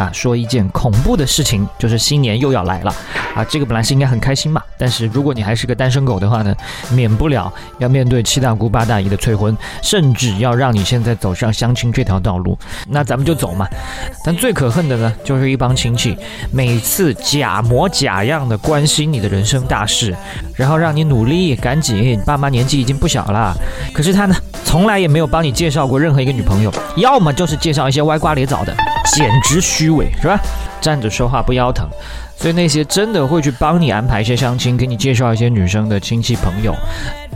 啊。说一件恐怖的事情，就是新年又要来了啊。这个本来是应该很开心嘛，但是如果你还是个单身狗的话呢，免不了要面对七大姑八大姨的催婚，甚至要让你现在走上相亲这条道路。那咱们就走嘛。但最可恨的呢，就是一帮亲戚每次假模假样的关心你的人生大事，然后让你努力赶紧。爸妈年纪已经不小了，可是他呢？从来也没有帮你介绍过任何一个女朋友，要么就是介绍一些歪瓜裂枣的，简直虚伪，是吧？站着说话不腰疼，所以那些真的会去帮你安排一些相亲，给你介绍一些女生的亲戚朋友，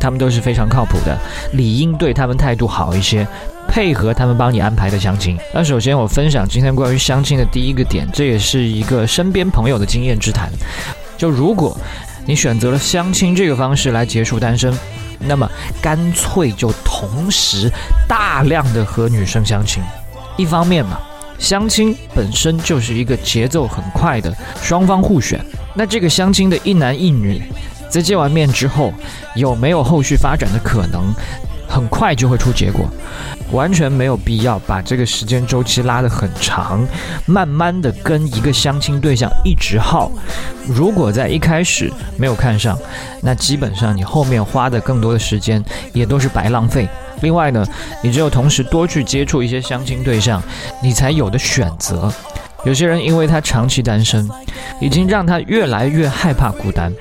他们都是非常靠谱的，理应对他们态度好一些，配合他们帮你安排的相亲。那首先我分享今天关于相亲的第一个点，这也是一个身边朋友的经验之谈，就如果你选择了相亲这个方式来结束单身。那么干脆就同时大量的和女生相亲，一方面嘛，相亲本身就是一个节奏很快的，双方互选。那这个相亲的一男一女，在见完面之后，有没有后续发展的可能？很快就会出结果，完全没有必要把这个时间周期拉得很长，慢慢的跟一个相亲对象一直耗。如果在一开始没有看上，那基本上你后面花的更多的时间也都是白浪费。另外呢，你只有同时多去接触一些相亲对象，你才有的选择。有些人因为他长期单身，已经让他越来越害怕孤单，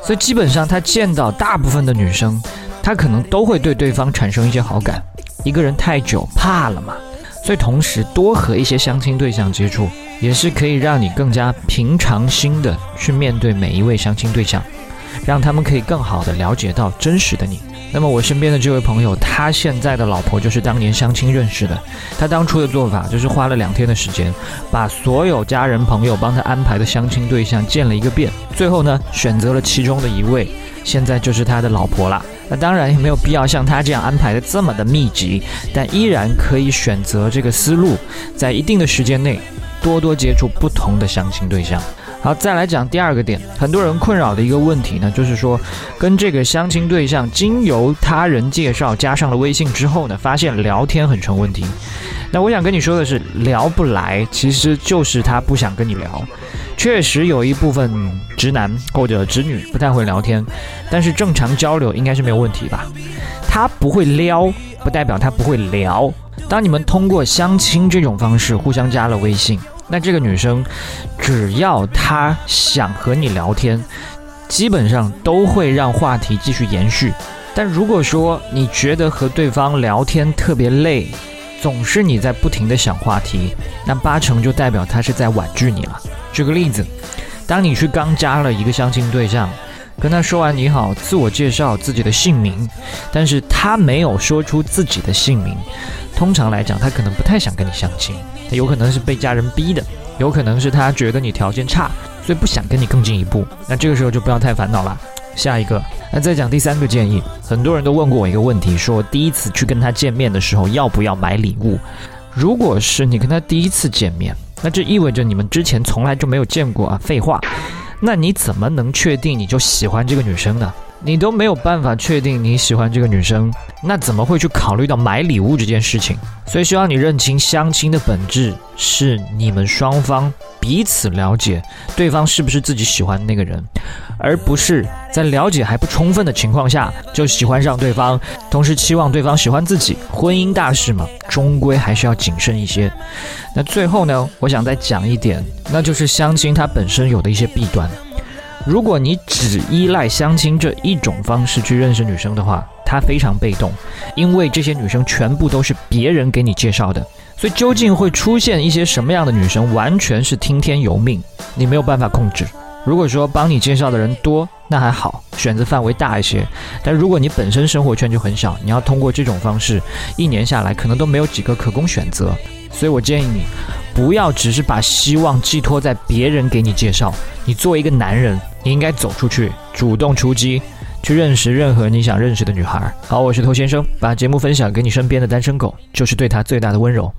所以基本上他见到大部分的女生。他可能都会对对方产生一些好感，一个人太久怕了嘛，所以同时多和一些相亲对象接触，也是可以让你更加平常心的去面对每一位相亲对象，让他们可以更好的了解到真实的你。那么我身边的这位朋友，他现在的老婆就是当年相亲认识的，他当初的做法就是花了两天的时间，把所有家人朋友帮他安排的相亲对象见了一个遍，最后呢选择了其中的一位，现在就是他的老婆了。那当然也没有必要像他这样安排的这么的密集，但依然可以选择这个思路，在一定的时间内多多接触不同的相亲对象。好，再来讲第二个点，很多人困扰的一个问题呢，就是说跟这个相亲对象经由他人介绍加上了微信之后呢，发现聊天很成问题。那我想跟你说的是，聊不来其实就是他不想跟你聊。确实有一部分直男或者直女不太会聊天，但是正常交流应该是没有问题吧？他不会撩，不代表他不会聊。当你们通过相亲这种方式互相加了微信，那这个女生只要她想和你聊天，基本上都会让话题继续延续。但如果说你觉得和对方聊天特别累，总是你在不停的想话题，那八成就代表她是在婉拒你了。举个例子，当你去刚加了一个相亲对象，跟他说完你好，自我介绍自己的姓名，但是他没有说出自己的姓名，通常来讲，他可能不太想跟你相亲，他有可能是被家人逼的，有可能是他觉得你条件差，所以不想跟你更进一步。那这个时候就不要太烦恼了。下一个，那再讲第三个建议，很多人都问过我一个问题，说第一次去跟他见面的时候要不要买礼物？如果是你跟他第一次见面。那这意味着你们之前从来就没有见过啊！废话，那你怎么能确定你就喜欢这个女生呢？你都没有办法确定你喜欢这个女生，那怎么会去考虑到买礼物这件事情？所以希望你认清相亲的本质是你们双方彼此了解对方是不是自己喜欢的那个人，而不是在了解还不充分的情况下就喜欢上对方，同时期望对方喜欢自己。婚姻大事嘛，终归还是要谨慎一些。那最后呢，我想再讲一点，那就是相亲它本身有的一些弊端。如果你只依赖相亲这一种方式去认识女生的话，她非常被动，因为这些女生全部都是别人给你介绍的，所以究竟会出现一些什么样的女生，完全是听天由命，你没有办法控制。如果说帮你介绍的人多，那还好，选择范围大一些；但如果你本身生活圈就很小，你要通过这种方式，一年下来可能都没有几个可供选择。所以我建议你，不要只是把希望寄托在别人给你介绍。你作为一个男人，你应该走出去，主动出击，去认识任何你想认识的女孩。好，我是头先生，把节目分享给你身边的单身狗，就是对他最大的温柔。